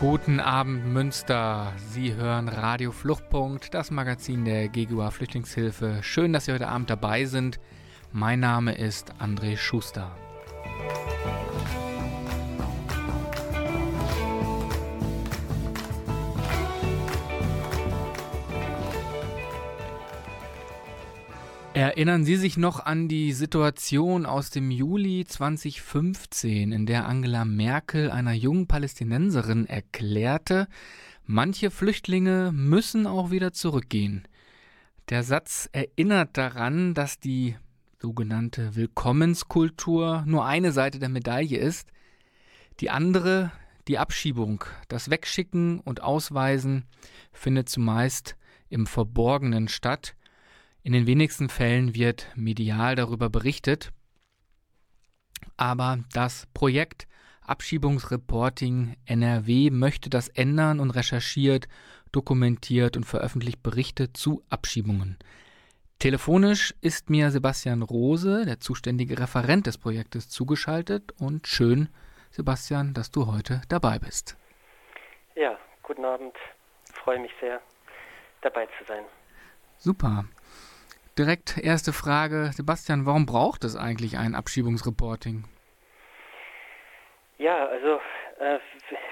Guten Abend Münster. Sie hören Radio Fluchtpunkt, das Magazin der GGUA Flüchtlingshilfe. Schön, dass Sie heute Abend dabei sind. Mein Name ist André Schuster. Erinnern Sie sich noch an die Situation aus dem Juli 2015, in der Angela Merkel einer jungen Palästinenserin erklärte, manche Flüchtlinge müssen auch wieder zurückgehen. Der Satz erinnert daran, dass die sogenannte Willkommenskultur nur eine Seite der Medaille ist, die andere, die Abschiebung, das Wegschicken und Ausweisen, findet zumeist im Verborgenen statt, in den wenigsten Fällen wird medial darüber berichtet, aber das Projekt Abschiebungsreporting NRW möchte das ändern und recherchiert, dokumentiert und veröffentlicht Berichte zu Abschiebungen. Telefonisch ist mir Sebastian Rose, der zuständige Referent des Projektes, zugeschaltet und schön, Sebastian, dass du heute dabei bist. Ja, guten Abend. Ich freue mich sehr, dabei zu sein. Super. Direkt erste Frage, Sebastian, warum braucht es eigentlich ein Abschiebungsreporting? Ja, also äh,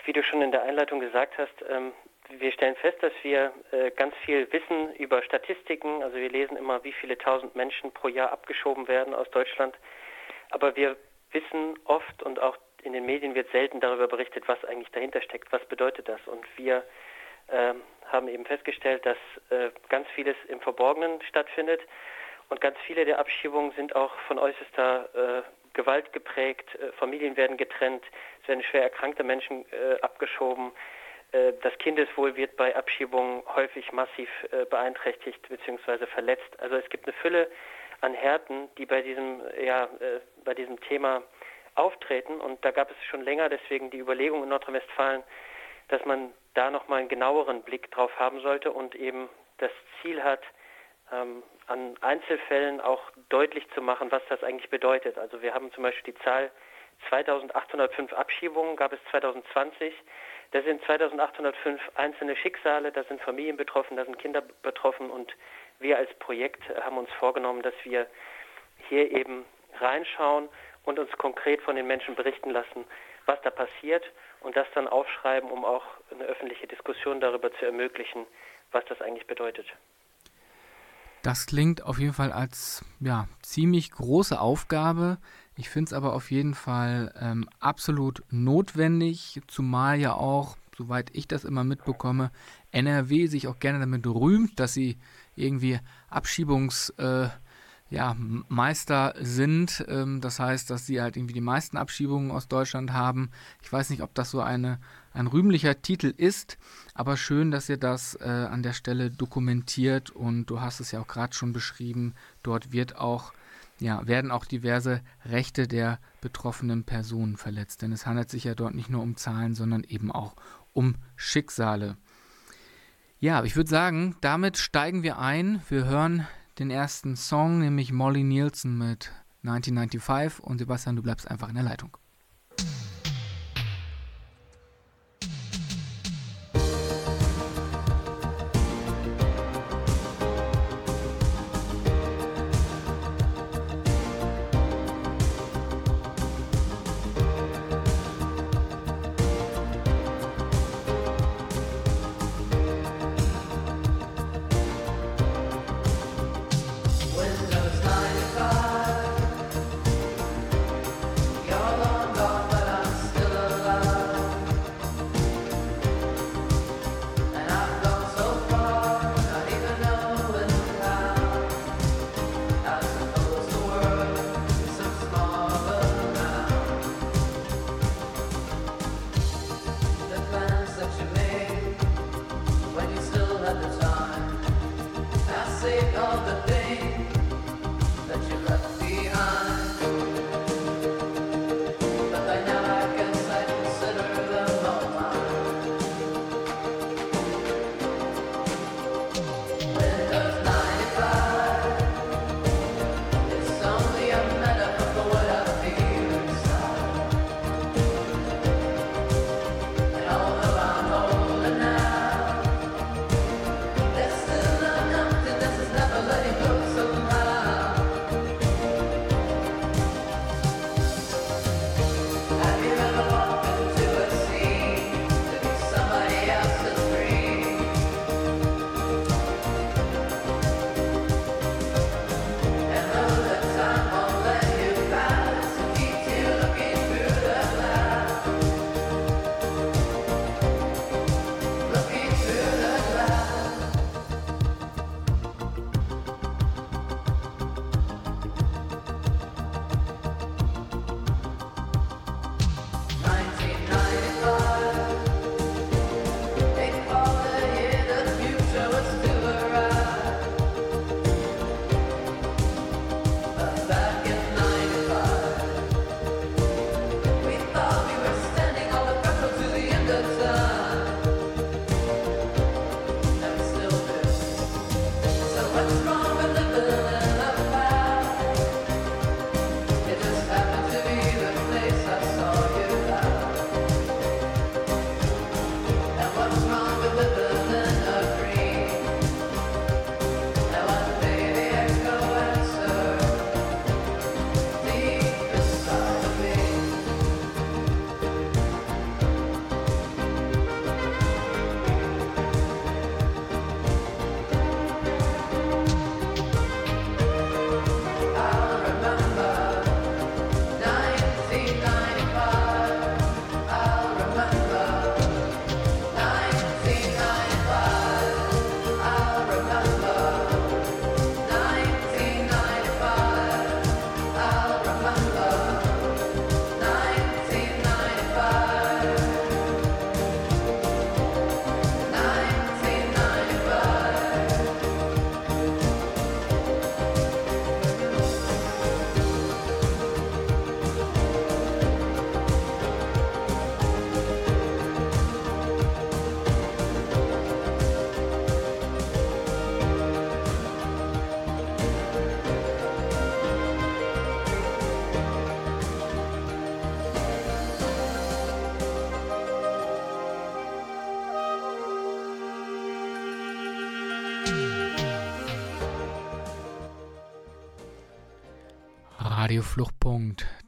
wie du schon in der Einleitung gesagt hast, ähm, wir stellen fest, dass wir äh, ganz viel wissen über Statistiken. Also wir lesen immer, wie viele tausend Menschen pro Jahr abgeschoben werden aus Deutschland. Aber wir wissen oft und auch in den Medien wird selten darüber berichtet, was eigentlich dahinter steckt. Was bedeutet das? Und wir haben eben festgestellt, dass äh, ganz vieles im Verborgenen stattfindet und ganz viele der Abschiebungen sind auch von äußerster äh, Gewalt geprägt. Äh, Familien werden getrennt, es werden schwer erkrankte Menschen abgeschoben. Das Kindeswohl wird bei Abschiebungen häufig massiv beeinträchtigt bzw. verletzt. Also es gibt eine Fülle an Härten, die bei diesem, ja, bei diesem Thema auftreten. Und da gab es schon länger deswegen die Überlegung in Nordrhein-Westfalen, dass man da nochmal einen genaueren Blick drauf haben sollte und eben das Ziel hat, ähm, an Einzelfällen auch deutlich zu machen, was das eigentlich bedeutet. Also wir haben zum Beispiel die Zahl 2805 Abschiebungen, gab es 2020. Da sind 2805 einzelne Schicksale, da sind Familien betroffen, da sind Kinder betroffen und wir als Projekt haben uns vorgenommen, dass wir hier eben reinschauen und uns konkret von den Menschen berichten lassen, was da passiert und das dann aufschreiben, um auch eine öffentliche Diskussion darüber zu ermöglichen, was das eigentlich bedeutet. Das klingt auf jeden Fall als ja, ziemlich große Aufgabe. Ich finde es aber auf jeden Fall ähm, absolut notwendig, zumal ja auch, soweit ich das immer mitbekomme, NRW sich auch gerne damit rühmt, dass sie irgendwie Abschiebungs... Äh, ja, Meister sind. Ähm, das heißt, dass sie halt irgendwie die meisten Abschiebungen aus Deutschland haben. Ich weiß nicht, ob das so eine, ein rühmlicher Titel ist, aber schön, dass ihr das äh, an der Stelle dokumentiert und du hast es ja auch gerade schon beschrieben, dort wird auch, ja, werden auch diverse Rechte der betroffenen Personen verletzt. Denn es handelt sich ja dort nicht nur um Zahlen, sondern eben auch um Schicksale. Ja, ich würde sagen, damit steigen wir ein. Wir hören den ersten Song, nämlich Molly Nielsen mit 1995 und Sebastian, du bleibst einfach in der Leitung.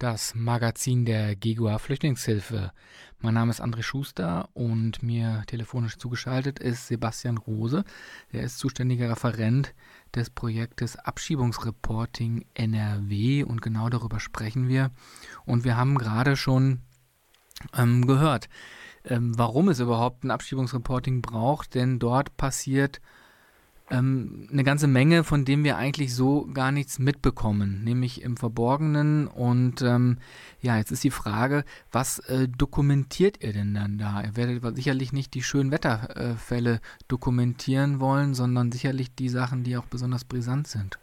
Das Magazin der GEGUA Flüchtlingshilfe. Mein Name ist André Schuster und mir telefonisch zugeschaltet ist Sebastian Rose. Er ist zuständiger Referent des Projektes Abschiebungsreporting NRW und genau darüber sprechen wir. Und wir haben gerade schon ähm, gehört, ähm, warum es überhaupt ein Abschiebungsreporting braucht, denn dort passiert ähm, eine ganze Menge, von dem wir eigentlich so gar nichts mitbekommen, nämlich im Verborgenen. Und ähm, ja, jetzt ist die Frage, was äh, dokumentiert ihr denn dann da? Ihr werdet sicherlich nicht die schönen Wetterfälle äh, dokumentieren wollen, sondern sicherlich die Sachen, die auch besonders brisant sind.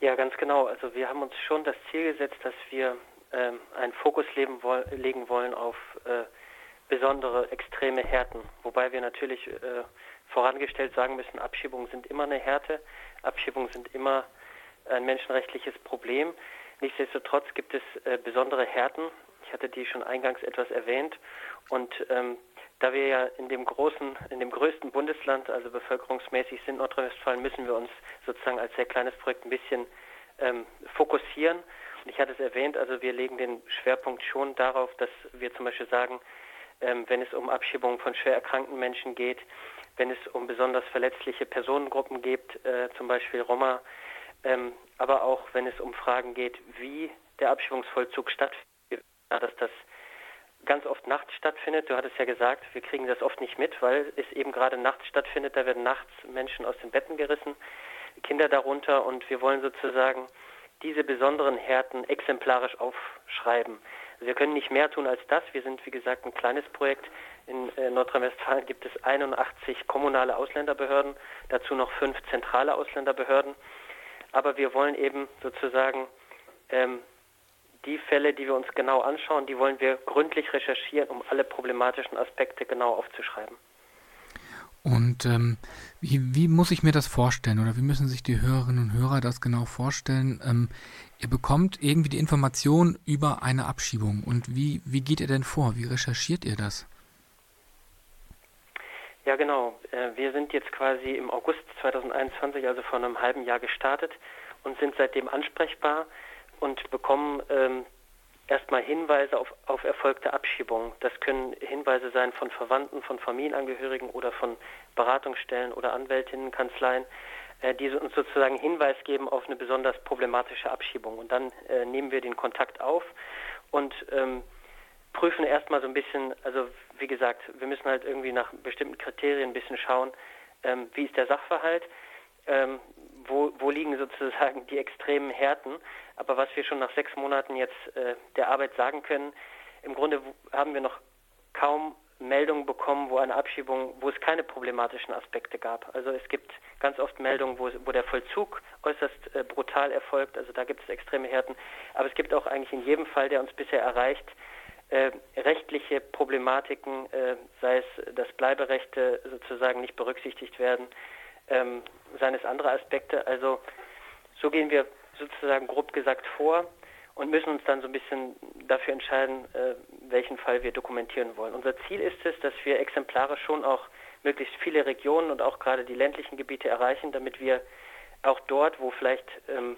Ja, ganz genau. Also wir haben uns schon das Ziel gesetzt, dass wir ähm, einen Fokus wo legen wollen auf äh, besondere extreme Härten, wobei wir natürlich äh, vorangestellt sagen müssen, Abschiebungen sind immer eine Härte, Abschiebungen sind immer ein menschenrechtliches Problem. Nichtsdestotrotz gibt es äh, besondere Härten. Ich hatte die schon eingangs etwas erwähnt. Und ähm, da wir ja in dem großen, in dem größten Bundesland, also bevölkerungsmäßig sind Nordrhein-Westfalen, müssen wir uns sozusagen als sehr kleines Projekt ein bisschen ähm, fokussieren. Und ich hatte es erwähnt, also wir legen den Schwerpunkt schon darauf, dass wir zum Beispiel sagen, ähm, wenn es um Abschiebungen von schwer erkrankten Menschen geht, wenn es um besonders verletzliche Personengruppen geht, äh, zum Beispiel Roma, ähm, aber auch wenn es um Fragen geht, wie der Abschiebungsvollzug stattfindet, dass das ganz oft nachts stattfindet. Du hattest ja gesagt, wir kriegen das oft nicht mit, weil es eben gerade nachts stattfindet. Da werden nachts Menschen aus den Betten gerissen, Kinder darunter und wir wollen sozusagen diese besonderen Härten exemplarisch aufschreiben. Wir können nicht mehr tun als das. Wir sind, wie gesagt, ein kleines Projekt. In äh, Nordrhein-Westfalen gibt es 81 kommunale Ausländerbehörden, dazu noch fünf zentrale Ausländerbehörden. Aber wir wollen eben sozusagen ähm, die Fälle, die wir uns genau anschauen, die wollen wir gründlich recherchieren, um alle problematischen Aspekte genau aufzuschreiben. Und ähm, wie, wie, muss ich mir das vorstellen oder wie müssen sich die Hörerinnen und Hörer das genau vorstellen? Ähm, ihr bekommt irgendwie die Information über eine Abschiebung und wie, wie geht ihr denn vor? Wie recherchiert ihr das? Ja, genau. Äh, wir sind jetzt quasi im August 2021, also vor einem halben Jahr gestartet und sind seitdem ansprechbar und bekommen ähm, erstmal Hinweise auf, auf erfolgte Abschiebungen. Das können Hinweise sein von Verwandten, von Familienangehörigen oder von Beratungsstellen oder Anwältinnenkanzleien, äh, die uns sozusagen Hinweis geben auf eine besonders problematische Abschiebung. Und dann äh, nehmen wir den Kontakt auf und ähm, prüfen erstmal so ein bisschen, also wie gesagt, wir müssen halt irgendwie nach bestimmten Kriterien ein bisschen schauen, ähm, wie ist der Sachverhalt, ähm, wo, wo liegen sozusagen die extremen Härten. Aber was wir schon nach sechs Monaten jetzt äh, der Arbeit sagen können, im Grunde haben wir noch kaum Meldungen bekommen, wo eine Abschiebung, wo es keine problematischen Aspekte gab. Also es gibt ganz oft Meldungen, wo, wo der Vollzug äußerst äh, brutal erfolgt. Also da gibt es extreme Härten. Aber es gibt auch eigentlich in jedem Fall, der uns bisher erreicht, äh, rechtliche Problematiken, äh, sei es, dass Bleiberechte sozusagen nicht berücksichtigt werden, ähm, seien es andere Aspekte. Also so gehen wir sozusagen grob gesagt vor und müssen uns dann so ein bisschen dafür entscheiden, äh, welchen Fall wir dokumentieren wollen. Unser Ziel ist es, dass wir exemplarisch schon auch möglichst viele Regionen und auch gerade die ländlichen Gebiete erreichen, damit wir auch dort, wo vielleicht ähm,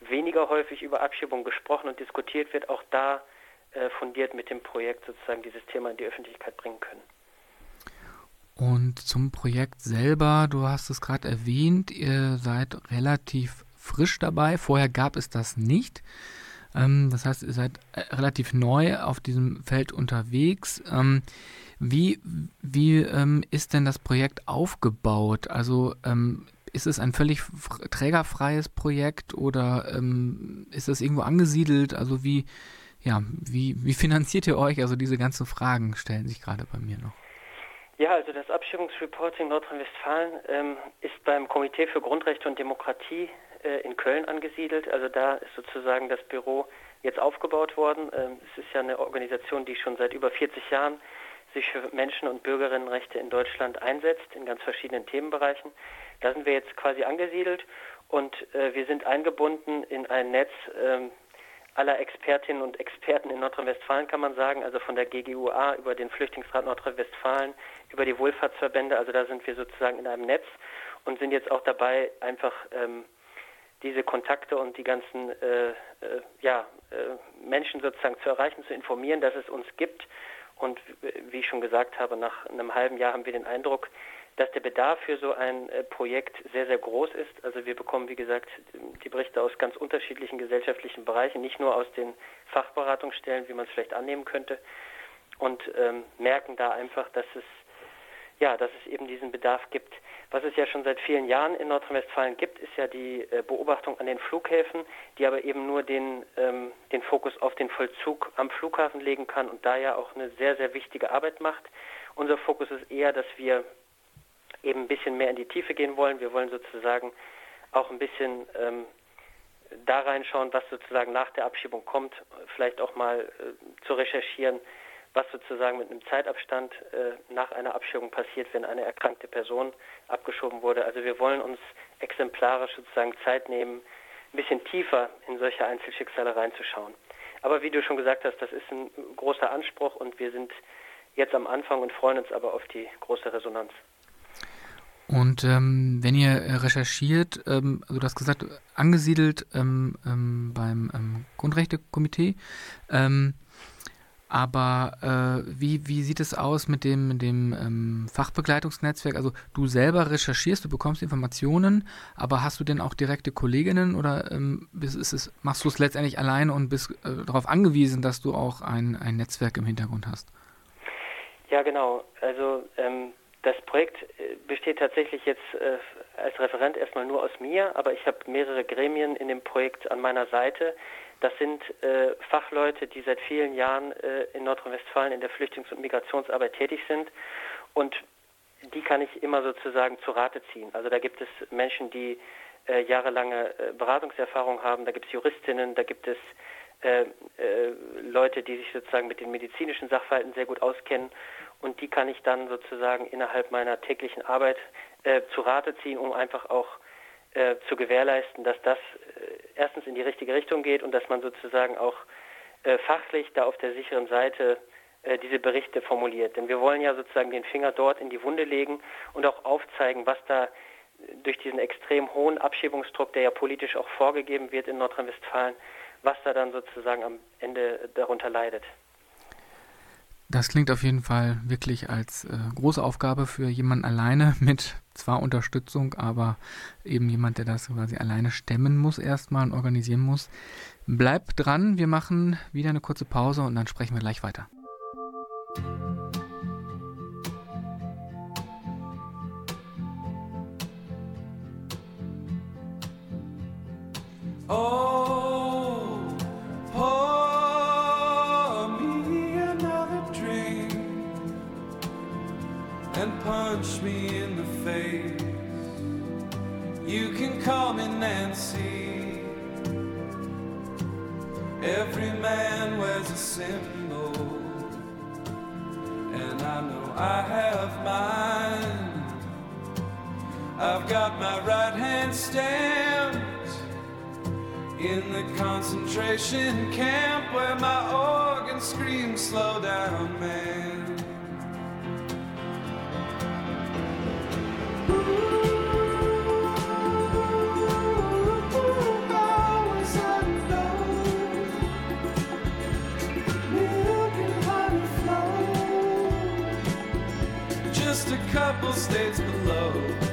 weniger häufig über Abschiebung gesprochen und diskutiert wird, auch da äh, fundiert mit dem Projekt sozusagen dieses Thema in die Öffentlichkeit bringen können. Und zum Projekt selber, du hast es gerade erwähnt, ihr seid relativ frisch dabei. Vorher gab es das nicht. Ähm, das heißt, ihr seid äh, relativ neu auf diesem Feld unterwegs. Ähm, wie wie ähm, ist denn das Projekt aufgebaut? Also ist es ein völlig trägerfreies Projekt oder ist es irgendwo angesiedelt? Also wie, ja, wie, wie finanziert ihr euch? Also diese ganzen Fragen stellen sich gerade bei mir noch. Ja, also das Abschiebungsreporting Nordrhein-Westfalen ähm, ist beim Komitee für Grundrechte und Demokratie äh, in Köln angesiedelt. Also da ist sozusagen das Büro jetzt aufgebaut worden. Ähm, es ist ja eine Organisation, die schon seit über 40 Jahren sich für Menschen- und Bürgerinnenrechte in Deutschland einsetzt, in ganz verschiedenen Themenbereichen. Da sind wir jetzt quasi angesiedelt und äh, wir sind eingebunden in ein Netz ähm, aller Expertinnen und Experten in Nordrhein-Westfalen, kann man sagen, also von der GGUA über den Flüchtlingsrat Nordrhein-Westfalen, über die Wohlfahrtsverbände, also da sind wir sozusagen in einem Netz und sind jetzt auch dabei, einfach ähm, diese Kontakte und die ganzen äh, äh, ja, äh, Menschen sozusagen zu erreichen, zu informieren, dass es uns gibt. Und wie ich schon gesagt habe, nach einem halben Jahr haben wir den Eindruck, dass der Bedarf für so ein äh, Projekt sehr, sehr groß ist. Also wir bekommen, wie gesagt, die Berichte aus ganz unterschiedlichen gesellschaftlichen Bereichen, nicht nur aus den Fachberatungsstellen, wie man es vielleicht annehmen könnte, und ähm, merken da einfach, dass es ja, dass es eben diesen Bedarf gibt. Was es ja schon seit vielen Jahren in Nordrhein-Westfalen gibt, ist ja die äh, Beobachtung an den Flughäfen, die aber eben nur den, ähm, den Fokus auf den Vollzug am Flughafen legen kann und da ja auch eine sehr, sehr wichtige Arbeit macht. Unser Fokus ist eher, dass wir eben ein bisschen mehr in die Tiefe gehen wollen. Wir wollen sozusagen auch ein bisschen ähm, da reinschauen, was sozusagen nach der Abschiebung kommt, vielleicht auch mal äh, zu recherchieren, was sozusagen mit einem Zeitabstand äh, nach einer Abschiebung passiert, wenn eine erkrankte Person abgeschoben wurde. Also wir wollen uns exemplarisch sozusagen Zeit nehmen, ein bisschen tiefer in solche Einzelschicksale reinzuschauen. Aber wie du schon gesagt hast, das ist ein großer Anspruch und wir sind jetzt am Anfang und freuen uns aber auf die große Resonanz. Und ähm, wenn ihr äh, recherchiert, ähm, also du hast gesagt, angesiedelt ähm, ähm beim ähm, Grundrechtekomitee, ähm, aber äh, wie, wie sieht es aus mit dem, mit dem Fachbegleitungsnetzwerk? Also du selber recherchierst, du bekommst Informationen, aber hast du denn auch direkte Kolleginnen oder ist es, machst du es letztendlich alleine und bist äh, darauf angewiesen, dass du auch ein, ein Netzwerk im Hintergrund hast? Ja, genau. Also das Projekt äh, besteht tatsächlich jetzt äh, als Referent erstmal nur aus mir, aber ich habe mehrere Gremien in dem Projekt an meiner Seite. Das sind äh, Fachleute, die seit vielen Jahren äh, in Nordrhein-Westfalen in der Flüchtlings- und Migrationsarbeit tätig sind und die kann ich immer sozusagen zu Rate ziehen. Also da gibt es Menschen, die äh, jahrelange äh, Beratungserfahrung haben, da gibt es Juristinnen, da gibt es Leute, die sich sozusagen mit den medizinischen Sachverhalten sehr gut auskennen und die kann ich dann sozusagen innerhalb meiner täglichen Arbeit äh, zu Rate ziehen, um einfach auch äh, zu gewährleisten, dass das äh, erstens in die richtige Richtung geht und dass man sozusagen auch äh, fachlich da auf der sicheren Seite äh, diese Berichte formuliert. Denn wir wollen ja sozusagen den Finger dort in die Wunde legen und auch aufzeigen, was da durch diesen extrem hohen Abschiebungsdruck, der ja politisch auch vorgegeben wird in Nordrhein-Westfalen, was da dann sozusagen am Ende darunter leidet. Das klingt auf jeden Fall wirklich als äh, große Aufgabe für jemanden alleine mit zwar Unterstützung, aber eben jemand, der das quasi alleine stemmen muss erstmal und organisieren muss. Bleibt dran, wir machen wieder eine kurze Pause und dann sprechen wir gleich weiter. me in the face. You can call me Nancy. Every man wears a symbol, and I know I have mine. I've got my right hand stamped in the concentration camp where my organ screams, Slow down, man. rebel states below.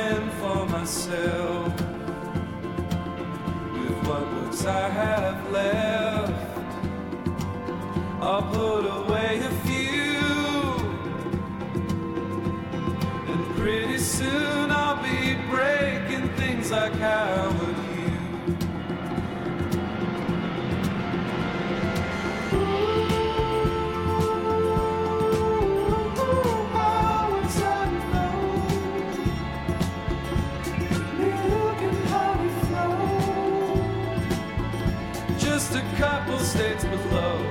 plan for myself with what books I have left. I'll put away a few, and pretty soon I'll be breaking things like how. slow.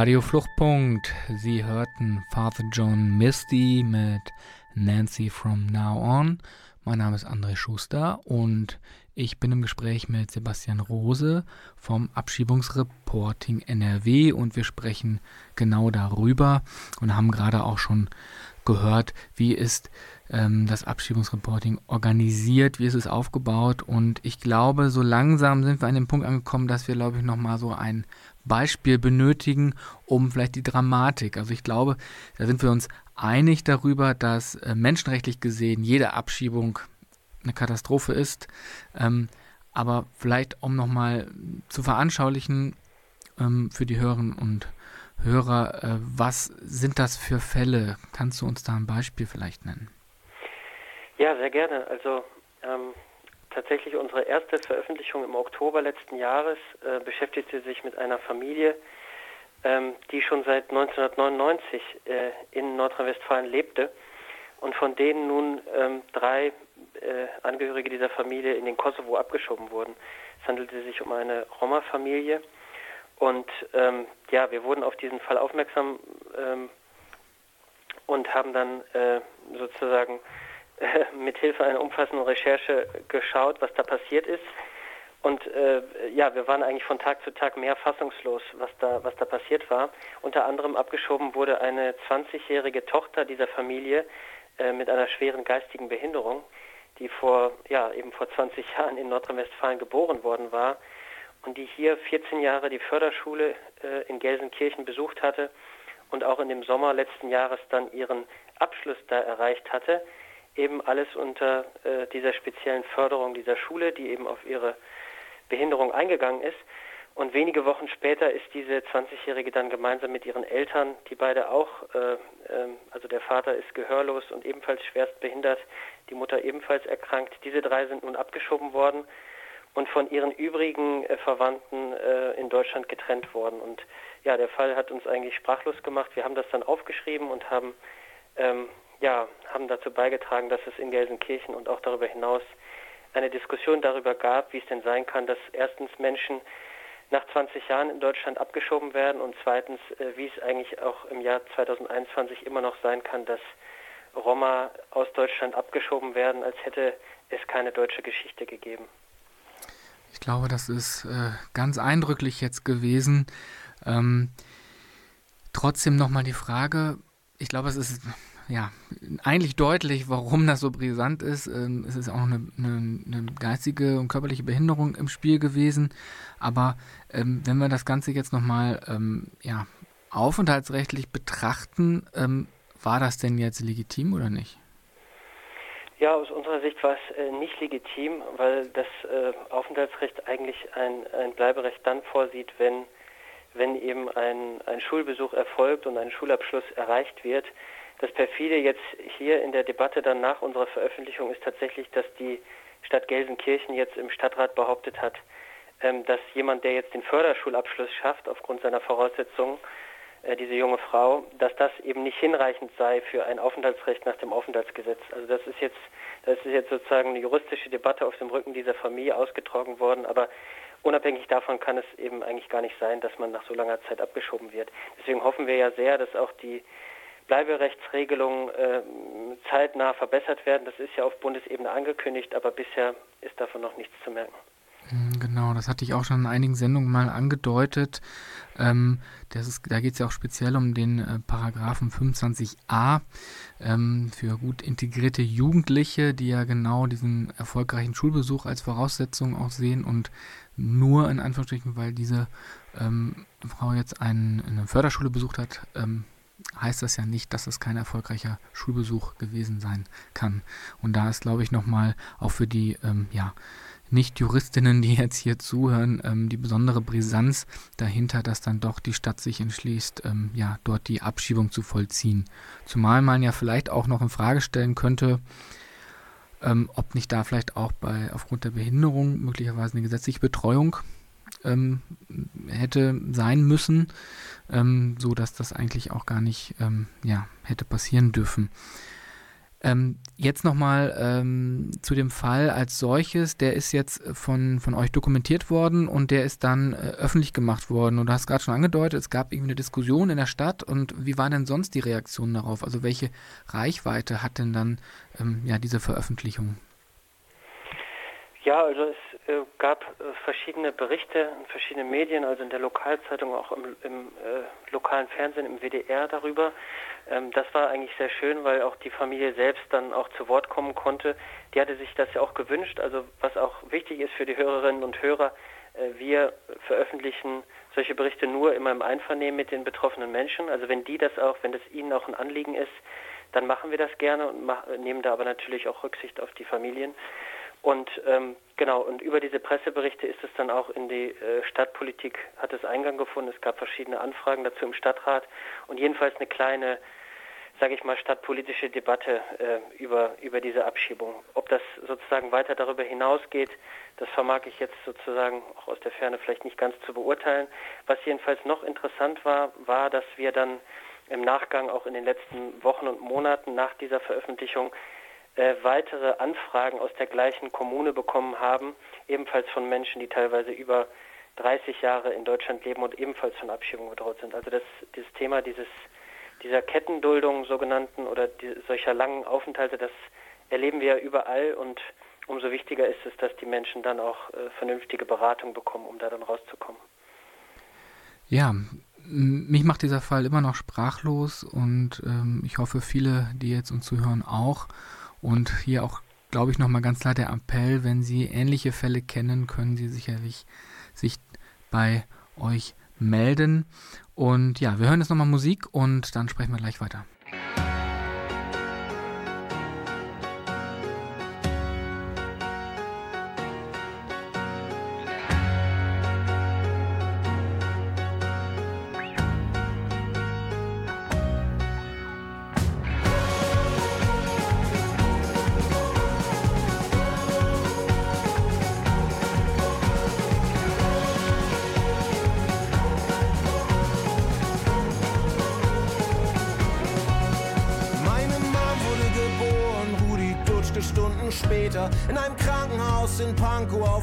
Radio Fluchtpunkt. Sie hörten Father John Misty mit Nancy from Now On. Mein Name ist André Schuster und ich bin im Gespräch mit Sebastian Rose vom Abschiebungsreporting NRW und wir sprechen genau darüber und haben gerade auch schon gehört, wie ist ähm, das Abschiebungsreporting organisiert, wie ist es aufgebaut und ich glaube, so langsam sind wir an dem Punkt angekommen, dass wir, glaube ich, nochmal so ein Beispiel benötigen, um vielleicht die Dramatik. Also ich glaube, da sind wir uns einig darüber, dass äh, menschenrechtlich gesehen jede Abschiebung eine Katastrophe ist. Ähm, aber vielleicht, um nochmal zu veranschaulichen ähm, für die Hörerinnen und Hörer, äh, was sind das für Fälle? Kannst du uns da ein Beispiel vielleicht nennen? Ja, sehr gerne. Also ähm, tatsächlich unsere erste Veröffentlichung im Oktober letzten Jahres äh, beschäftigte sich mit einer Familie, ähm, die schon seit 1999 äh, in Nordrhein-Westfalen lebte und von denen nun ähm, drei äh, Angehörige dieser Familie in den Kosovo abgeschoben wurden. Es handelte sich um eine Roma-Familie und ähm, ja, wir wurden auf diesen Fall aufmerksam ähm, und haben dann äh, sozusagen äh, mit Hilfe einer umfassenden Recherche geschaut, was da passiert ist. Und äh, ja, wir waren eigentlich von Tag zu Tag mehr fassungslos, was da, was da passiert war. Unter anderem abgeschoben wurde eine 20-jährige Tochter dieser Familie äh, mit einer schweren geistigen Behinderung, die vor, ja, eben vor 20 Jahren in Nordrhein-Westfalen geboren worden war und die hier 14 Jahre die Förderschule äh, in Gelsenkirchen besucht hatte und auch in dem Sommer letzten Jahres dann ihren Abschluss da erreicht hatte. Eben alles unter äh, dieser speziellen Förderung dieser Schule, die eben auf ihre Behinderung eingegangen ist. Und wenige Wochen später ist diese 20-Jährige dann gemeinsam mit ihren Eltern, die beide auch, äh, äh, also der Vater ist gehörlos und ebenfalls schwerst behindert, die Mutter ebenfalls erkrankt. Diese drei sind nun abgeschoben worden und von ihren übrigen äh, Verwandten äh, in Deutschland getrennt worden. Und ja, der Fall hat uns eigentlich sprachlos gemacht. Wir haben das dann aufgeschrieben und haben, ähm, ja, haben dazu beigetragen, dass es in Gelsenkirchen und auch darüber hinaus eine Diskussion darüber gab, wie es denn sein kann, dass erstens Menschen nach 20 Jahren in Deutschland abgeschoben werden und zweitens, äh, wie es eigentlich auch im Jahr 2021 immer noch sein kann, dass Roma aus Deutschland abgeschoben werden, als hätte es keine deutsche Geschichte gegeben. Ich glaube, das ist äh, ganz eindrücklich jetzt gewesen. Ähm, trotzdem nochmal die Frage, ich glaube, es ist ja eigentlich deutlich, warum das so brisant ist. Ähm, es ist auch eine, eine, eine, geistige und körperliche Behinderung im Spiel gewesen. Aber ähm, wenn wir das Ganze jetzt nochmal ähm, ja, aufenthaltsrechtlich betrachten, ähm, war das denn jetzt legitim oder nicht? Ja, aus unserer Sicht war es äh, nicht legitim, weil das äh, Aufenthaltsrecht eigentlich ein, ein Bleiberecht dann vorsieht, wenn wenn eben ein, ein Schulbesuch erfolgt und ein Schulabschluss erreicht wird. Das perfide jetzt hier in der Debatte dann nach unserer Veröffentlichung ist tatsächlich, dass die Stadt Gelsenkirchen jetzt im Stadtrat behauptet hat, ähm, dass jemand, der jetzt den Förderschulabschluss schafft, aufgrund seiner Voraussetzungen, äh, diese junge Frau, dass das eben nicht hinreichend sei für ein Aufenthaltsrecht nach dem Aufenthaltsgesetz. Also das ist jetzt, das ist jetzt sozusagen eine juristische Debatte auf dem Rücken dieser Familie ausgetragen worden, aber unabhängig davon kann es eben eigentlich gar nicht sein, dass man nach so langer Zeit abgeschoben wird. Deswegen hoffen wir ja sehr, dass auch die Bleiberechtsregelungen äh, zeitnah verbessert werden. Das ist ja auf Bundesebene angekündigt, aber bisher ist davon noch nichts zu merken. Hm, genau, das hatte ich auch schon in einigen Sendungen mal angedeutet. Ähm, ist, da geht es ja auch speziell um den äh, Paragraphen 25a ähm, für gut integrierte Jugendliche, die ja genau diesen erfolgreichen Schulbesuch als Voraussetzung auch sehen und nur in Anführungsstrichen, weil diese ähm, Frau jetzt einen, eine Förderschule besucht hat, ähm, heißt das ja nicht, dass es kein erfolgreicher Schulbesuch gewesen sein kann. Und da ist, glaube ich, nochmal auch für die, ähm, ja, nicht-Juristinnen, die jetzt hier zuhören, ähm, die besondere Brisanz dahinter, dass dann doch die Stadt sich entschließt, ähm, ja, dort die Abschiebung zu vollziehen. Zumal man ja vielleicht auch noch in Frage stellen könnte, ähm, ob nicht da vielleicht auch bei aufgrund der Behinderung möglicherweise eine gesetzliche Betreuung ähm, hätte sein müssen, ähm, so dass das eigentlich auch gar nicht ähm, ja, hätte passieren dürfen. Ähm, jetzt nochmal ähm, zu dem Fall als solches. Der ist jetzt von, von euch dokumentiert worden und der ist dann äh, öffentlich gemacht worden. Und du hast gerade schon angedeutet, es gab irgendwie eine Diskussion in der Stadt. Und wie war denn sonst die Reaktion darauf? Also welche Reichweite hat denn dann ähm, ja, diese Veröffentlichung? Ja, also es äh, gab äh, verschiedene Berichte in verschiedenen Medien, also in der Lokalzeitung, auch im, im äh, lokalen Fernsehen, im WDR darüber. Ähm, das war eigentlich sehr schön, weil auch die Familie selbst dann auch zu Wort kommen konnte. Die hatte sich das ja auch gewünscht. Also was auch wichtig ist für die Hörerinnen und Hörer, äh, wir veröffentlichen solche Berichte nur immer im Einvernehmen mit den betroffenen Menschen. Also wenn die das auch, wenn das ihnen auch ein Anliegen ist, dann machen wir das gerne und nehmen da aber natürlich auch Rücksicht auf die Familien. Und ähm, genau, und über diese Presseberichte ist es dann auch in die äh, Stadtpolitik, hat es Eingang gefunden. Es gab verschiedene Anfragen dazu im Stadtrat und jedenfalls eine kleine, sage ich mal, stadtpolitische Debatte äh, über, über diese Abschiebung. Ob das sozusagen weiter darüber hinausgeht, das vermag ich jetzt sozusagen auch aus der Ferne vielleicht nicht ganz zu beurteilen. Was jedenfalls noch interessant war, war, dass wir dann im Nachgang auch in den letzten Wochen und Monaten nach dieser Veröffentlichung äh, weitere Anfragen aus der gleichen Kommune bekommen haben, ebenfalls von Menschen, die teilweise über 30 Jahre in Deutschland leben und ebenfalls von Abschiebung bedroht sind. Also das, dieses Thema dieses, dieser Kettenduldung sogenannten oder die, solcher langen Aufenthalte, das erleben wir ja überall und umso wichtiger ist es, dass die Menschen dann auch äh, vernünftige Beratung bekommen, um da dann rauszukommen. Ja, mich macht dieser Fall immer noch sprachlos und ähm, ich hoffe, viele, die jetzt uns zuhören, auch. Und hier auch, glaube ich, nochmal ganz klar der Appell, wenn Sie ähnliche Fälle kennen, können Sie sicherlich sich bei euch melden. Und ja, wir hören jetzt nochmal Musik und dann sprechen wir gleich weiter.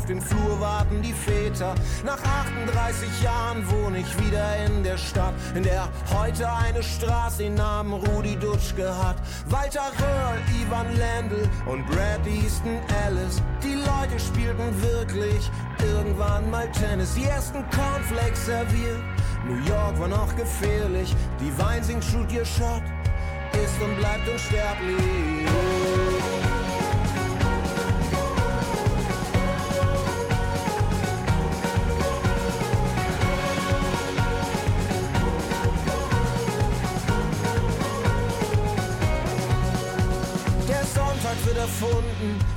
Dem Flur warten die Väter. Nach 38 Jahren wohne ich wieder in der Stadt, in der heute eine Straße den Namen Rudi Dutschke hat. Walter Röhrl, Ivan Lendl und Brad Easton Ellis. Die Leute spielten wirklich irgendwann mal Tennis. Die ersten Cornflakes serviert. New York war noch gefährlich. Die Wein singt, shoot ihr Shot. Ist und bleibt unsterblich.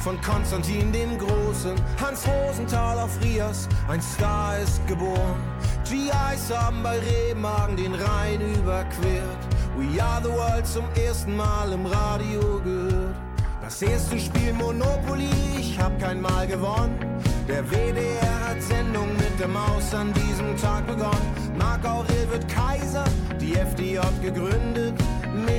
Von Konstantin den Großen. Hans Rosenthal auf Rias, ein Star ist geboren. GIs haben bei Remagen den Rhein überquert. We are the world zum ersten Mal im Radio gehört. Das erste Spiel Monopoly, ich hab kein Mal gewonnen. Der WDR hat Sendung mit der Maus an diesem Tag begonnen. Marc Aurel wird Kaiser, die FDJ gegründet.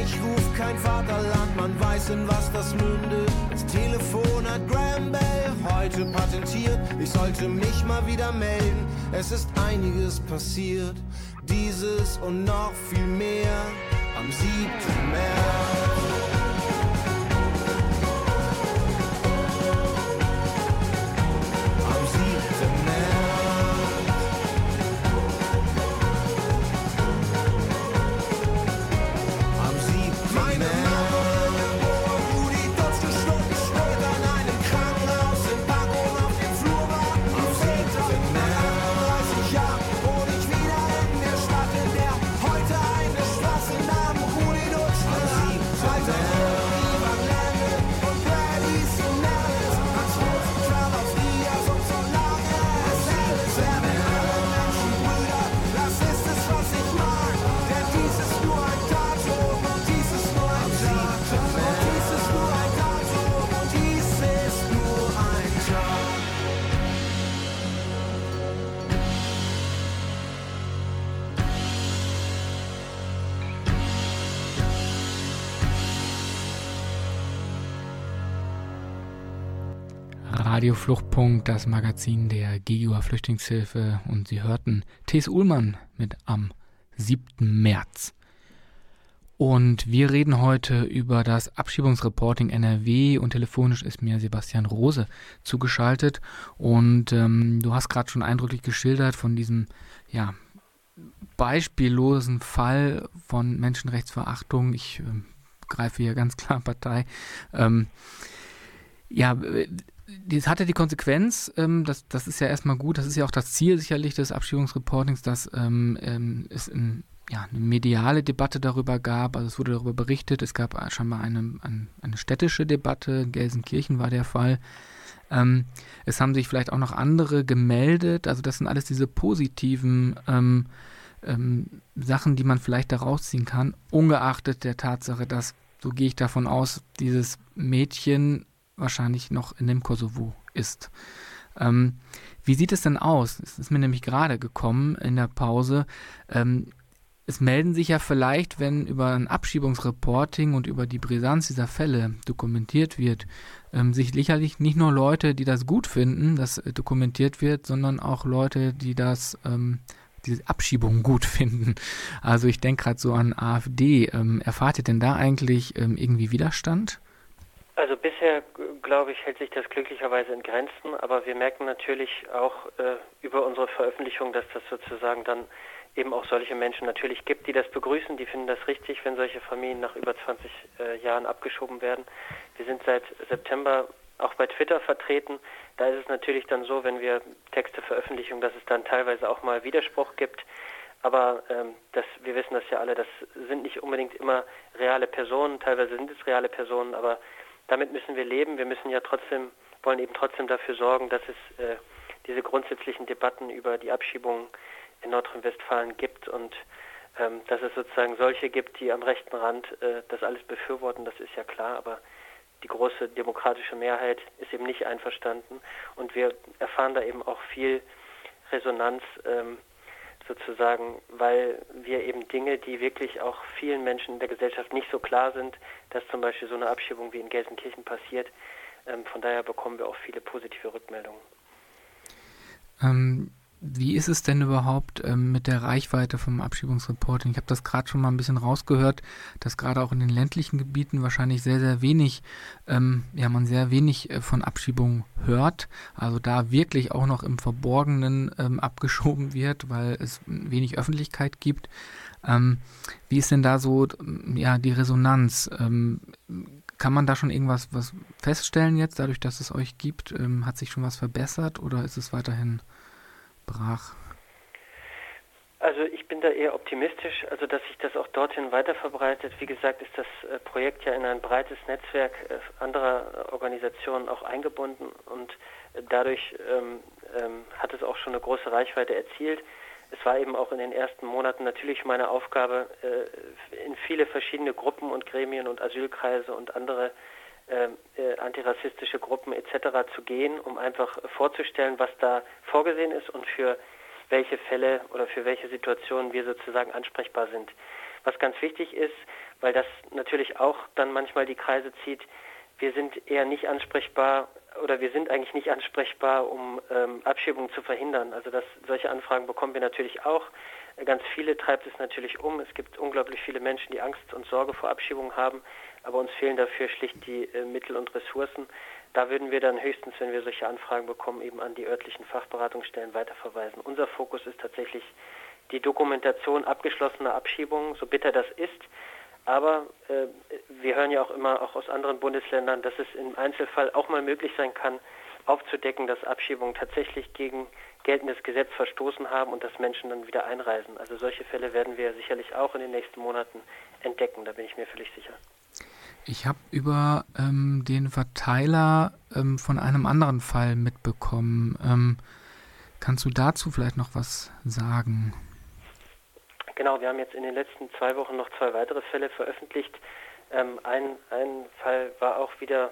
Mich ruft kein Vaterland, man weiß in was das mündet. Das Telefon hat Graham Bell heute patentiert. Ich sollte mich mal wieder melden, es ist einiges passiert. Dieses und noch viel mehr am 7. März. Fluchtpunkt, das Magazin der GIUA Flüchtlingshilfe und Sie hörten Thes Uhlmann mit am 7. März. Und wir reden heute über das Abschiebungsreporting NRW und telefonisch ist mir Sebastian Rose zugeschaltet. Und ähm, du hast gerade schon eindrücklich geschildert von diesem ja, beispiellosen Fall von Menschenrechtsverachtung. Ich äh, greife hier ganz klar Partei. Ähm, ja, das hatte die Konsequenz, ähm, das, das ist ja erstmal gut, das ist ja auch das Ziel sicherlich des Abschiebungsreportings, dass ähm, ähm, es ein, ja, eine mediale Debatte darüber gab, also es wurde darüber berichtet, es gab scheinbar eine, eine, eine städtische Debatte, Gelsenkirchen war der Fall. Ähm, es haben sich vielleicht auch noch andere gemeldet, also das sind alles diese positiven ähm, ähm, Sachen, die man vielleicht da rausziehen kann, ungeachtet der Tatsache, dass, so gehe ich davon aus, dieses Mädchen wahrscheinlich noch in dem Kosovo ist. Ähm, wie sieht es denn aus? Es ist mir nämlich gerade gekommen in der Pause. Ähm, es melden sich ja vielleicht, wenn über ein Abschiebungsreporting und über die Brisanz dieser Fälle dokumentiert wird, ähm, sich sicherlich nicht nur Leute, die das gut finden, dass äh, dokumentiert wird, sondern auch Leute, die das ähm, diese Abschiebung gut finden. Also ich denke gerade so an AfD. Ähm, erfahrt ihr denn da eigentlich ähm, irgendwie Widerstand? Also bisher, glaube ich, hält sich das glücklicherweise in Grenzen, aber wir merken natürlich auch äh, über unsere Veröffentlichung, dass das sozusagen dann eben auch solche Menschen natürlich gibt, die das begrüßen, die finden das richtig, wenn solche Familien nach über 20 äh, Jahren abgeschoben werden. Wir sind seit September auch bei Twitter vertreten. Da ist es natürlich dann so, wenn wir Texte veröffentlichen, dass es dann teilweise auch mal Widerspruch gibt. Aber ähm, das, wir wissen das ja alle, das sind nicht unbedingt immer reale Personen, teilweise sind es reale Personen, aber damit müssen wir leben. Wir müssen ja trotzdem, wollen eben trotzdem dafür sorgen, dass es äh, diese grundsätzlichen Debatten über die Abschiebung in Nordrhein-Westfalen gibt und ähm, dass es sozusagen solche gibt, die am rechten Rand äh, das alles befürworten, das ist ja klar, aber die große demokratische Mehrheit ist eben nicht einverstanden und wir erfahren da eben auch viel Resonanz. Ähm, sozusagen, weil wir eben Dinge, die wirklich auch vielen Menschen in der Gesellschaft nicht so klar sind, dass zum Beispiel so eine Abschiebung wie in Gelsenkirchen passiert. Ähm, von daher bekommen wir auch viele positive Rückmeldungen. Ähm, wie ist es denn überhaupt ähm, mit der Reichweite vom Abschiebungsreporting? Ich habe das gerade schon mal ein bisschen rausgehört, dass gerade auch in den ländlichen Gebieten wahrscheinlich sehr, sehr wenig, ähm, ja, man sehr wenig äh, von Abschiebungen hört. Also da wirklich auch noch im Verborgenen ähm, abgeschoben wird, weil es wenig Öffentlichkeit gibt. Ähm, wie ist denn da so, ja, die Resonanz? Ähm, kann man da schon irgendwas was feststellen jetzt, dadurch, dass es euch gibt? Ähm, hat sich schon was verbessert oder ist es weiterhin brach? Also ich bin da eher optimistisch, also dass sich das auch dorthin weiter verbreitet. Wie gesagt, ist das äh, Projekt ja in ein breites Netzwerk äh, anderer Organisationen auch eingebunden und dadurch ähm, ähm, hat es auch schon eine große Reichweite erzielt. es war eben auch in den ersten Monaten natürlich meine Aufgabe, äh, in viele verschiedene Gruppen und Gremien und Asylkreise und andere äh, äh, antirassistische Gruppen etc. zu gehen, um einfach vorzustellen, was da vorgesehen ist und für welche Fälle oder für welche Situationen wir sozusagen ansprechbar sind. Was ganz wichtig ist, weil das natürlich auch dann manchmal die Kreise zieht, wir sind eher nicht ansprechbar oder wir sind eigentlich nicht ansprechbar, um ähm, Abschiebungen zu verhindern. Also das, solche Anfragen bekommen wir natürlich auch. Ganz viele treibt es natürlich um. Es gibt unglaublich viele Menschen, die Angst und Sorge vor Abschiebungen haben, aber uns fehlen dafür schlicht die äh, Mittel und Ressourcen. Da würden wir dann höchstens, wenn wir solche Anfragen bekommen, eben an die örtlichen Fachberatungsstellen weiterverweisen. Unser Fokus ist tatsächlich die Dokumentation abgeschlossener Abschiebungen, so bitter das ist. Aber äh, wir hören ja auch immer auch aus anderen Bundesländern, dass es im Einzelfall auch mal möglich sein kann, aufzudecken, dass Abschiebungen tatsächlich gegen geltendes Gesetz verstoßen haben und dass Menschen dann wieder einreisen. Also solche Fälle werden wir sicherlich auch in den nächsten Monaten entdecken, da bin ich mir völlig sicher. Ich habe über ähm, den Verteiler ähm, von einem anderen Fall mitbekommen. Ähm, kannst du dazu vielleicht noch was sagen? Genau, wir haben jetzt in den letzten zwei Wochen noch zwei weitere Fälle veröffentlicht. Ähm, ein, ein Fall war auch wieder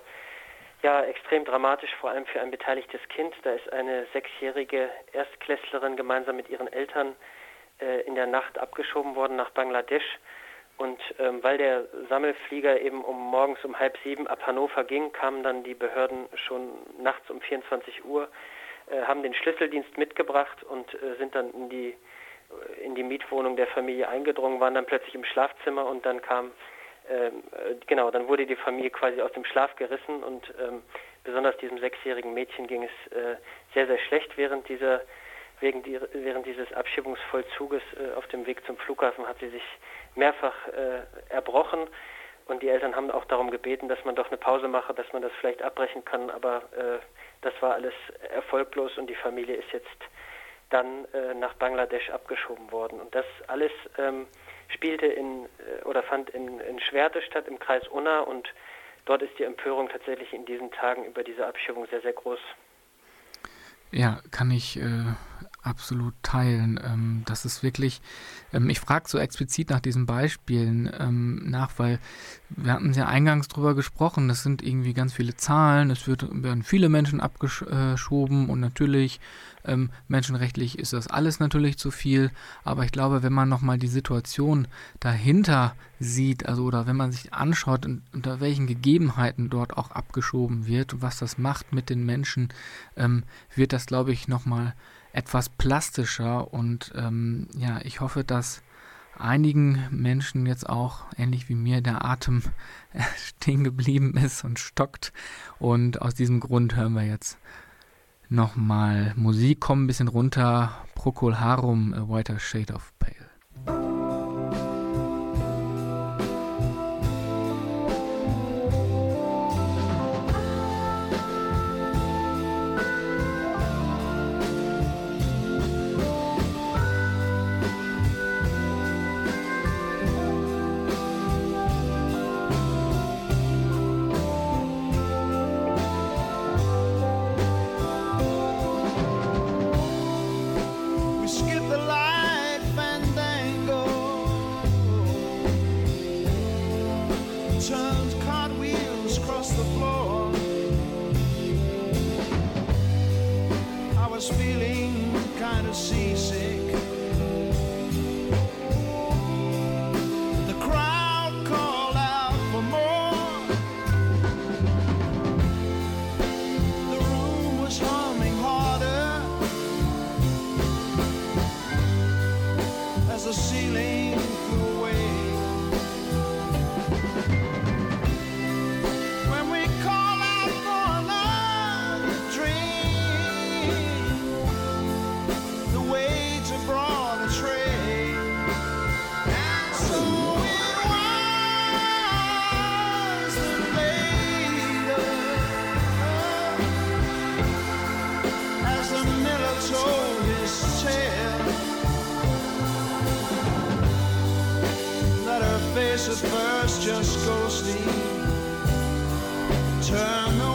ja, extrem dramatisch, vor allem für ein beteiligtes Kind. Da ist eine sechsjährige Erstklässlerin gemeinsam mit ihren Eltern äh, in der Nacht abgeschoben worden nach Bangladesch. Und ähm, weil der Sammelflieger eben um morgens um halb sieben ab Hannover ging, kamen dann die Behörden schon nachts um 24 Uhr, äh, haben den Schlüsseldienst mitgebracht und äh, sind dann in die in die Mietwohnung der Familie eingedrungen, waren dann plötzlich im Schlafzimmer und dann kam, ähm, äh, genau, dann wurde die Familie quasi aus dem Schlaf gerissen und ähm, besonders diesem sechsjährigen Mädchen ging es äh, sehr, sehr schlecht während dieser wegen die, während dieses Abschiebungsvollzuges äh, auf dem Weg zum Flughafen hat sie sich mehrfach äh, erbrochen und die Eltern haben auch darum gebeten, dass man doch eine Pause mache, dass man das vielleicht abbrechen kann, aber äh, das war alles erfolglos und die Familie ist jetzt dann äh, nach Bangladesch abgeschoben worden. Und das alles ähm, spielte in äh, oder fand in, in Schwerte statt im Kreis Unna und dort ist die Empörung tatsächlich in diesen Tagen über diese Abschiebung sehr, sehr groß. Ja, kann ich äh, absolut teilen. Ähm, das ist wirklich, ähm, ich frage so explizit nach diesen Beispielen ähm, nach, weil wir hatten ja eingangs drüber gesprochen, das sind irgendwie ganz viele Zahlen, es wird, werden viele Menschen abgeschoben und natürlich ähm, menschenrechtlich ist das alles natürlich zu viel, aber ich glaube, wenn man nochmal die Situation dahinter sieht, also oder wenn man sich anschaut, unter welchen Gegebenheiten dort auch abgeschoben wird und was das macht mit den Menschen, ähm, wird das, glaube ich, nochmal etwas plastischer und ähm, ja, ich hoffe, dass einigen Menschen jetzt auch, ähnlich wie mir, der Atem stehen geblieben ist und stockt. Und aus diesem Grund hören wir jetzt nochmal Musik, kommen ein bisschen runter. Procol Harum, A Whiter Shade of Pale. kiss at first, just go sleep. Turn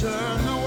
turn the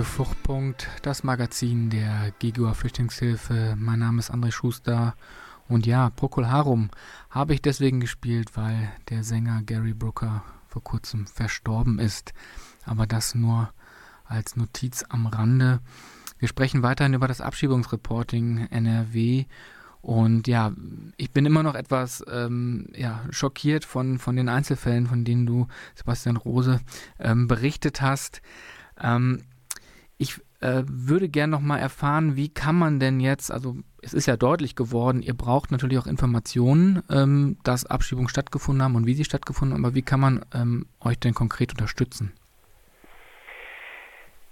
Radio Fluchtpunkt, das Magazin der Gigua Flüchtlingshilfe. Mein Name ist André Schuster. Und ja, Procol Harum habe ich deswegen gespielt, weil der Sänger Gary Brooker vor kurzem verstorben ist. Aber das nur als Notiz am Rande. Wir sprechen weiterhin über das Abschiebungsreporting NRW. Und ja, ich bin immer noch etwas ähm, ja, schockiert von, von den Einzelfällen, von denen du, Sebastian Rose, ähm, berichtet hast. Ähm, ich äh, würde gerne noch mal erfahren, wie kann man denn jetzt, also es ist ja deutlich geworden, ihr braucht natürlich auch Informationen, ähm, dass Abschiebungen stattgefunden haben und wie sie stattgefunden haben, aber wie kann man ähm, euch denn konkret unterstützen?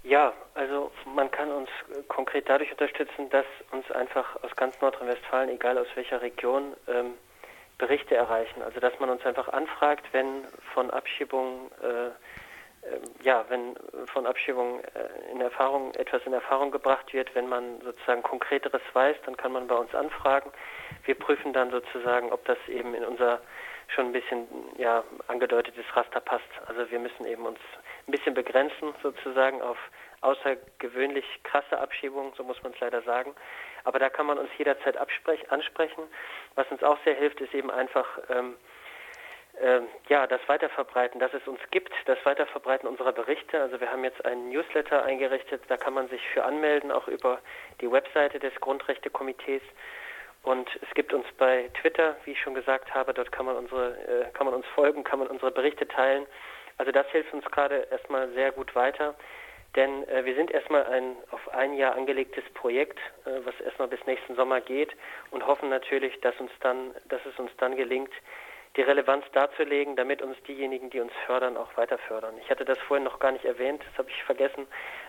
Ja, also man kann uns äh, konkret dadurch unterstützen, dass uns einfach aus ganz Nordrhein-Westfalen, egal aus welcher Region, ähm, Berichte erreichen. Also dass man uns einfach anfragt, wenn von Abschiebungen äh, ja, wenn von Abschiebung äh, in Erfahrung etwas in Erfahrung gebracht wird, wenn man sozusagen konkreteres weiß, dann kann man bei uns anfragen. Wir prüfen dann sozusagen, ob das eben in unser schon ein bisschen ja angedeutetes Raster passt. Also wir müssen eben uns ein bisschen begrenzen sozusagen auf außergewöhnlich krasse Abschiebungen, so muss man es leider sagen. Aber da kann man uns jederzeit ansprechen. Was uns auch sehr hilft, ist eben einfach ähm, äh, ja, das Weiterverbreiten, dass es uns gibt, das Weiterverbreiten unserer Berichte. Also wir haben jetzt einen Newsletter eingerichtet, da kann man sich für anmelden, auch über die Webseite des Grundrechtekomitees. Und es gibt uns bei Twitter, wie ich schon gesagt habe, dort kann man unsere, äh, kann man uns folgen, kann man unsere Berichte teilen. Also das hilft uns gerade erstmal sehr gut weiter. Denn äh, wir sind erstmal ein auf ein Jahr angelegtes Projekt, äh, was erstmal bis nächsten Sommer geht und hoffen natürlich, dass uns dann, dass es uns dann gelingt, die Relevanz darzulegen, damit uns diejenigen, die uns fördern, auch weiter fördern. Ich hatte das vorhin noch gar nicht erwähnt, das habe ich vergessen.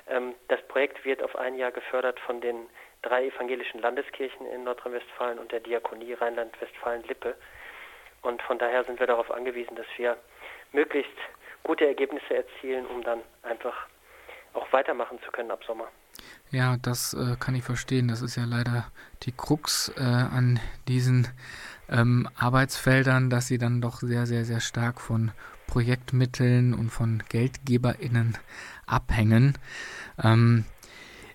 Ähm, das Projekt wird auf ein Jahr gefördert von den drei evangelischen Landeskirchen in Nordrhein-Westfalen und der Diakonie Rheinland-Westfalen-Lippe. Und von daher sind wir darauf angewiesen, dass wir möglichst gute Ergebnisse erzielen, um dann einfach auch weitermachen zu können ab Sommer. Ja, das äh, kann ich verstehen. Das ist ja leider die Krux äh, an diesen ähm, Arbeitsfeldern, dass sie dann doch sehr, sehr, sehr stark von Projektmitteln und von GeldgeberInnen abhängen. Ähm,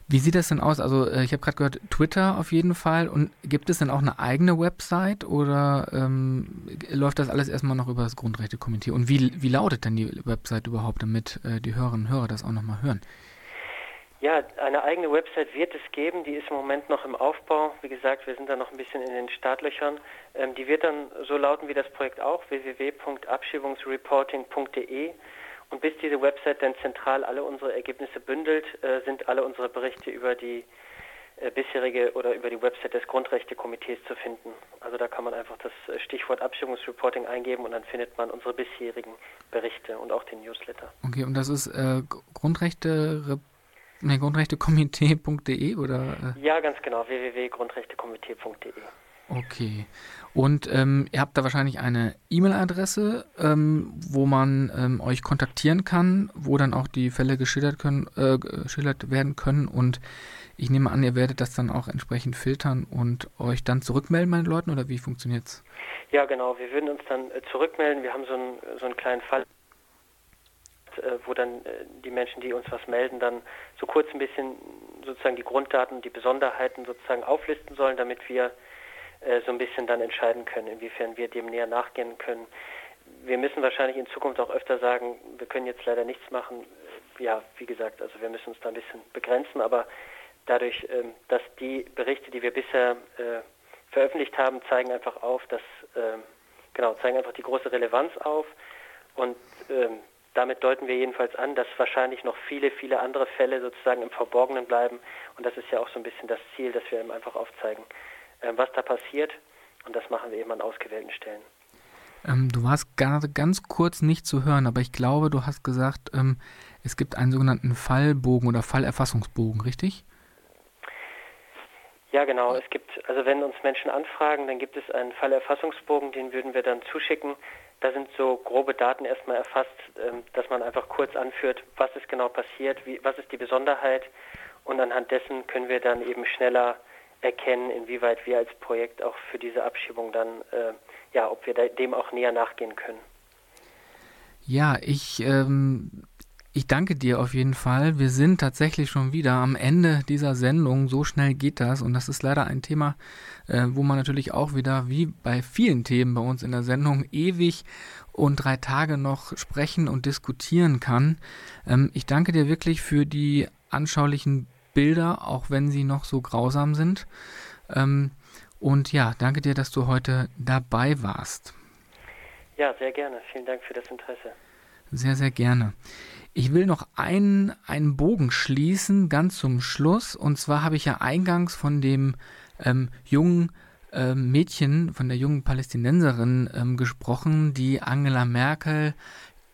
wie sieht das denn aus? Also äh, ich habe gerade gehört, Twitter auf jeden Fall. Und gibt es denn auch eine eigene Website oder ähm, läuft das alles erstmal noch über das Grundrechtekomitee? Und wie, wie lautet denn die Website überhaupt, damit äh, die Hörerinnen und Hörer das auch nochmal hören? Ja, eine eigene Website wird es geben, die ist im Moment noch im Aufbau. Wie gesagt, wir sind da noch ein bisschen in den Startlöchern. Ähm, die wird dann so lauten wie das Projekt auch, www.abschiebungsreporting.de. Und bis diese Website dann zentral alle unsere Ergebnisse bündelt, äh, sind alle unsere Berichte über die äh, bisherige oder über die Website des Grundrechtekomitees zu finden. Also da kann man einfach das äh, Stichwort Abschiebungsreporting eingeben und dann findet man unsere bisherigen Berichte und auch den Newsletter. Okay, und das ist äh, Grundrechte Ne, Grundrechtekomitee.de oder? Äh? Ja, ganz genau, www.grundrechtekomitee.de. Okay. Und ähm, ihr habt da wahrscheinlich eine E-Mail-Adresse, ähm, wo man ähm, euch kontaktieren kann, wo dann auch die Fälle geschildert, können, äh, geschildert werden können. Und ich nehme an, ihr werdet das dann auch entsprechend filtern und euch dann zurückmelden, meine Leuten, oder wie funktioniert's? Ja, genau. Wir würden uns dann äh, zurückmelden. Wir haben so einen, so einen kleinen Fall, wo dann äh, die Menschen, die uns was melden, dann so kurz ein bisschen sozusagen die Grunddaten, die Besonderheiten sozusagen auflisten sollen, damit wir äh, so ein bisschen dann entscheiden können, inwiefern wir dem näher nachgehen können. Wir müssen wahrscheinlich in Zukunft auch öfter sagen, wir können jetzt leider nichts machen. Ja, wie gesagt, also wir müssen uns da ein bisschen begrenzen, aber dadurch, ähm, dass die Berichte, die wir bisher äh, veröffentlicht haben, zeigen einfach auf, dass ähm, genau zeigen einfach die große Relevanz auf und ähm, damit deuten wir jedenfalls an, dass wahrscheinlich noch viele, viele andere Fälle sozusagen im Verborgenen bleiben und das ist ja auch so ein bisschen das Ziel, dass wir eben einfach aufzeigen, äh, was da passiert. Und das machen wir eben an ausgewählten Stellen. Ähm, du warst gerade ganz kurz nicht zu hören, aber ich glaube, du hast gesagt, ähm, es gibt einen sogenannten Fallbogen oder Fallerfassungsbogen, richtig? Ja, genau. Es gibt, also wenn uns Menschen anfragen, dann gibt es einen Fallerfassungsbogen, den würden wir dann zuschicken. Da sind so grobe Daten erstmal erfasst, ähm, dass man einfach kurz anführt, was ist genau passiert, wie, was ist die Besonderheit und anhand dessen können wir dann eben schneller erkennen, inwieweit wir als Projekt auch für diese Abschiebung dann, äh, ja, ob wir dem auch näher nachgehen können. Ja, ich, ähm, ich danke dir auf jeden Fall. Wir sind tatsächlich schon wieder am Ende dieser Sendung. So schnell geht das. Und das ist leider ein Thema, äh, wo man natürlich auch wieder, wie bei vielen Themen bei uns in der Sendung, ewig und drei Tage noch sprechen und diskutieren kann. Ähm, ich danke dir wirklich für die anschaulichen Bilder, auch wenn sie noch so grausam sind. Ähm, und ja, danke dir, dass du heute dabei warst. Ja, sehr gerne. Vielen Dank für das Interesse. Sehr, sehr gerne. Ich will noch einen, einen Bogen schließen, ganz zum Schluss. Und zwar habe ich ja eingangs von dem ähm, jungen ähm, Mädchen, von der jungen Palästinenserin ähm, gesprochen, die Angela Merkel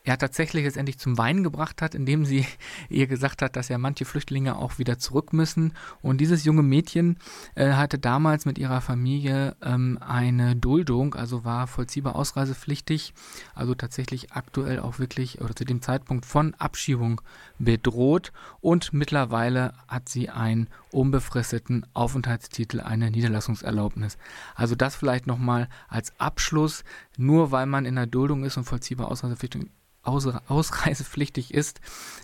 ja tatsächlich jetzt endlich zum Weinen gebracht hat, indem sie ihr gesagt hat, dass ja manche Flüchtlinge auch wieder zurück müssen. Und dieses junge Mädchen äh, hatte damals mit ihrer Familie ähm, eine Duldung, also war vollziehbar ausreisepflichtig, also tatsächlich aktuell auch wirklich oder zu dem Zeitpunkt von Abschiebung bedroht. Und mittlerweile hat sie einen unbefristeten Aufenthaltstitel, eine Niederlassungserlaubnis. Also das vielleicht nochmal als Abschluss, nur weil man in der Duldung ist und vollziehbar ausreisepflichtig ausreisepflichtig ist,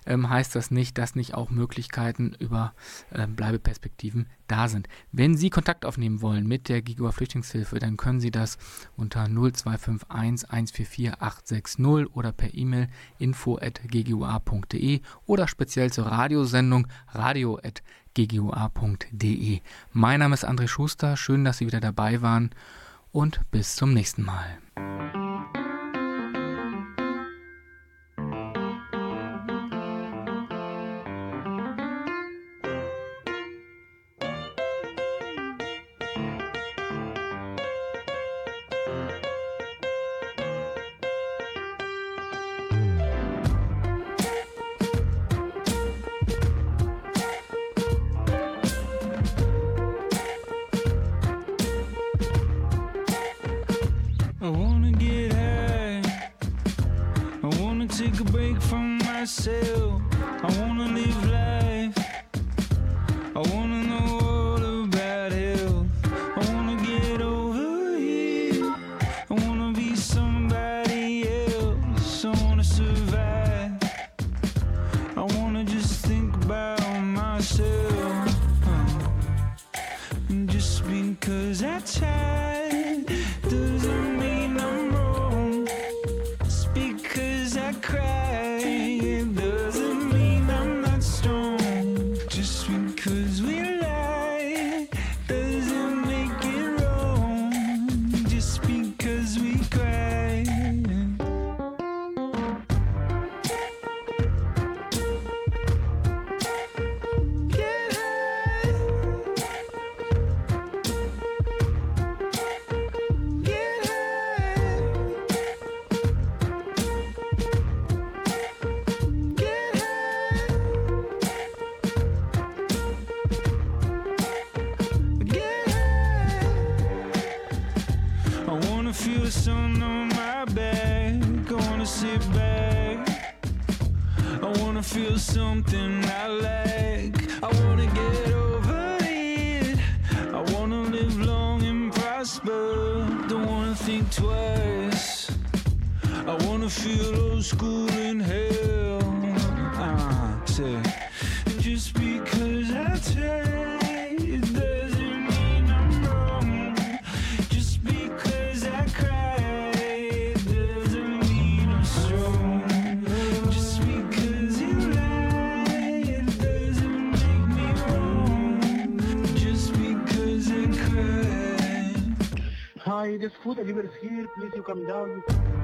ähm, heißt das nicht, dass nicht auch Möglichkeiten über äh, Bleibeperspektiven da sind. Wenn Sie Kontakt aufnehmen wollen mit der Gigua Flüchtlingshilfe, dann können Sie das unter 0251 144 860 oder per E-Mail info.ggua.de oder speziell zur Radiosendung radio.ggua.de. Mein Name ist André Schuster, schön, dass Sie wieder dabei waren und bis zum nächsten Mal. Feel something I like. I wanna get over it. I wanna live long and prosper. Don't wanna think twice. I wanna feel old school in hell. Ah, say, just because I try, Hi, this food delivery is here. Please, you come down.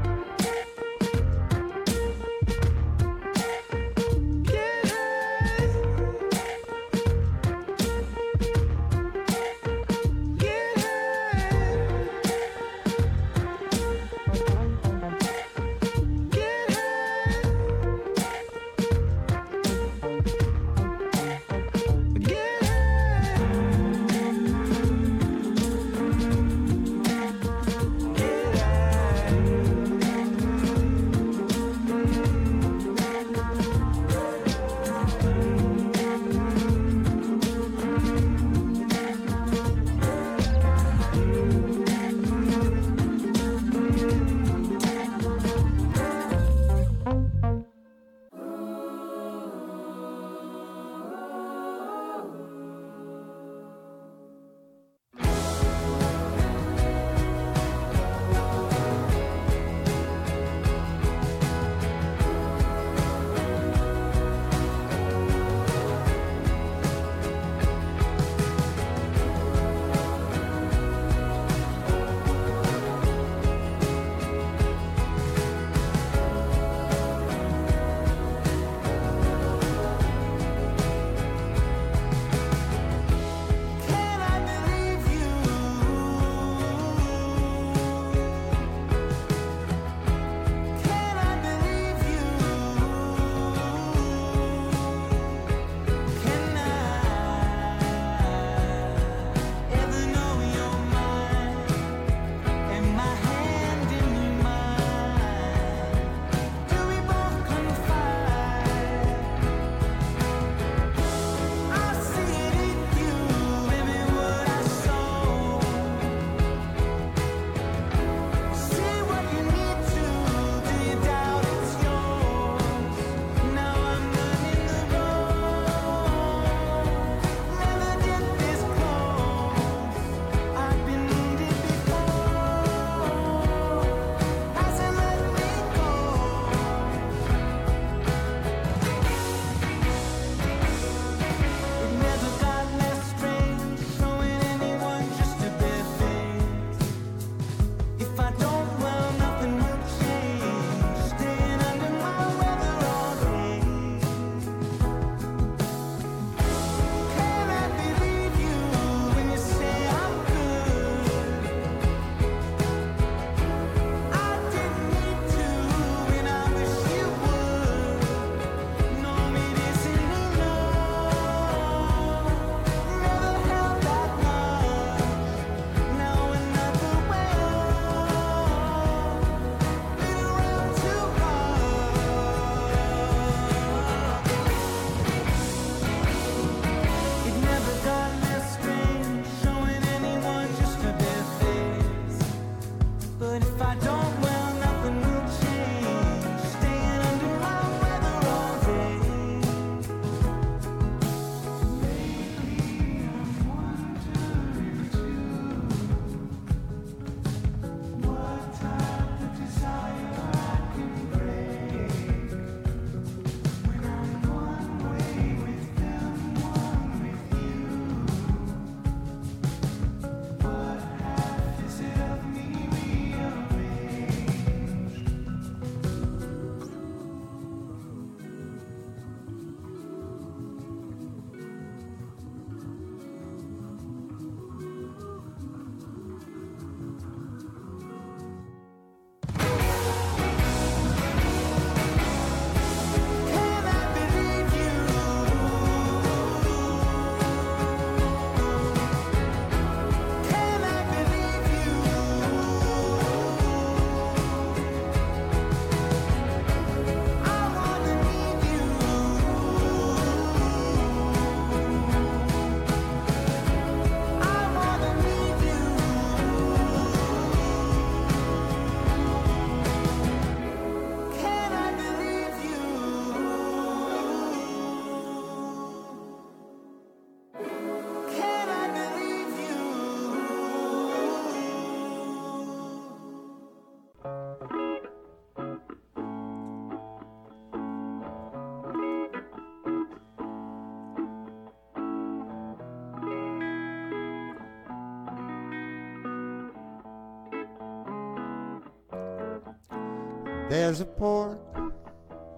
There's a port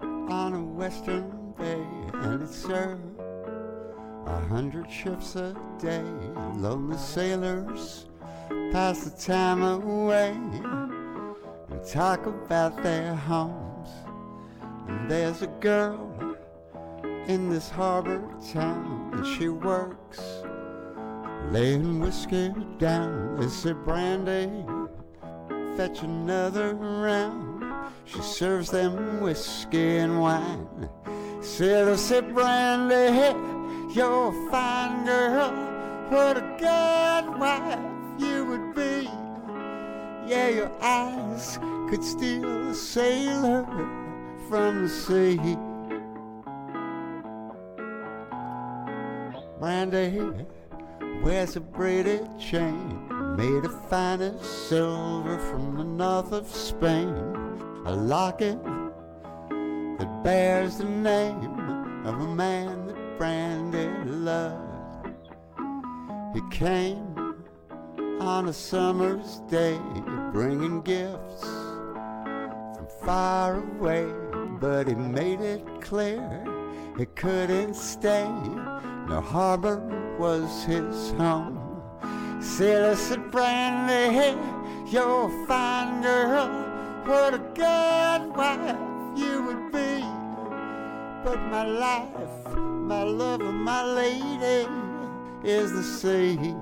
on a western bay, and it serves a hundred ships a day. Lonely sailors pass the time away and talk about their homes. And there's a girl in this harbor town, and she works laying whiskey down. They say, Brandy, fetch another round. She serves them whiskey and wine. Said, I sip Brandy, hey, you're a fine girl. What a good wife you would be. Yeah, your eyes could steal a sailor from the sea. Brandy wears a braided chain made of finest silver from the north of Spain. A locket that bears the name of a man that Brandy loved. He came on a summer's day bringing gifts from far away, but he made it clear he couldn't stay. No harbor was his home. Said, I said, Brandy, you're a fine girl. What a good wife you would be. But my life, my love, and my lady is the sea.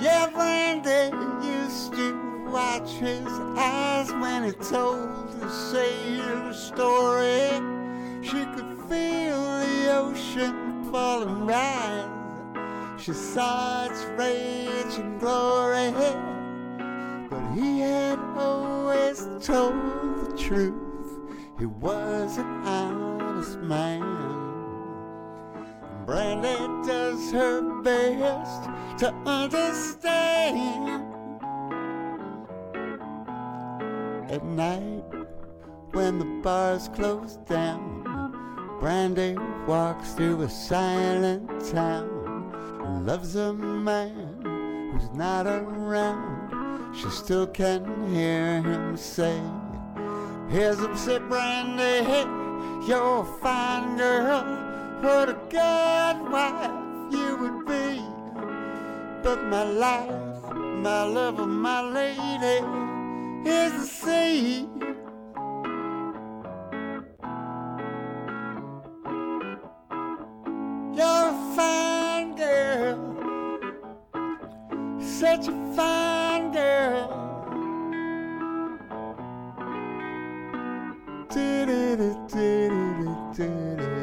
Yeah, Brandy used to watch his eyes when he told the sailor story. She could feel the ocean fall and rise. She saw its rage and glory, but he had always told the truth. He was an honest man. Brandy does her best to understand. At night, when the bars close down, Brandy walks through a silent town and loves a man who's not around. She still can hear him say, Here's him say, Brandy, hey, you're a fine girl. What a good wife you would be. But my life, my love, my lady is the sea. such a fine girl. Do, do, do,